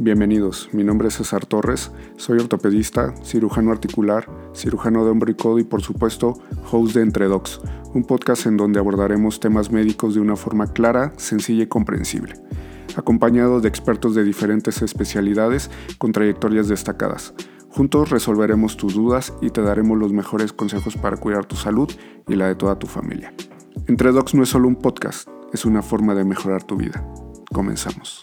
Bienvenidos, mi nombre es César Torres, soy ortopedista, cirujano articular, cirujano de hombro y codo y por supuesto host de Entre Docs, un podcast en donde abordaremos temas médicos de una forma clara, sencilla y comprensible, acompañado de expertos de diferentes especialidades con trayectorias destacadas. Juntos resolveremos tus dudas y te daremos los mejores consejos para cuidar tu salud y la de toda tu familia. Entre Docs no es solo un podcast, es una forma de mejorar tu vida. Comenzamos.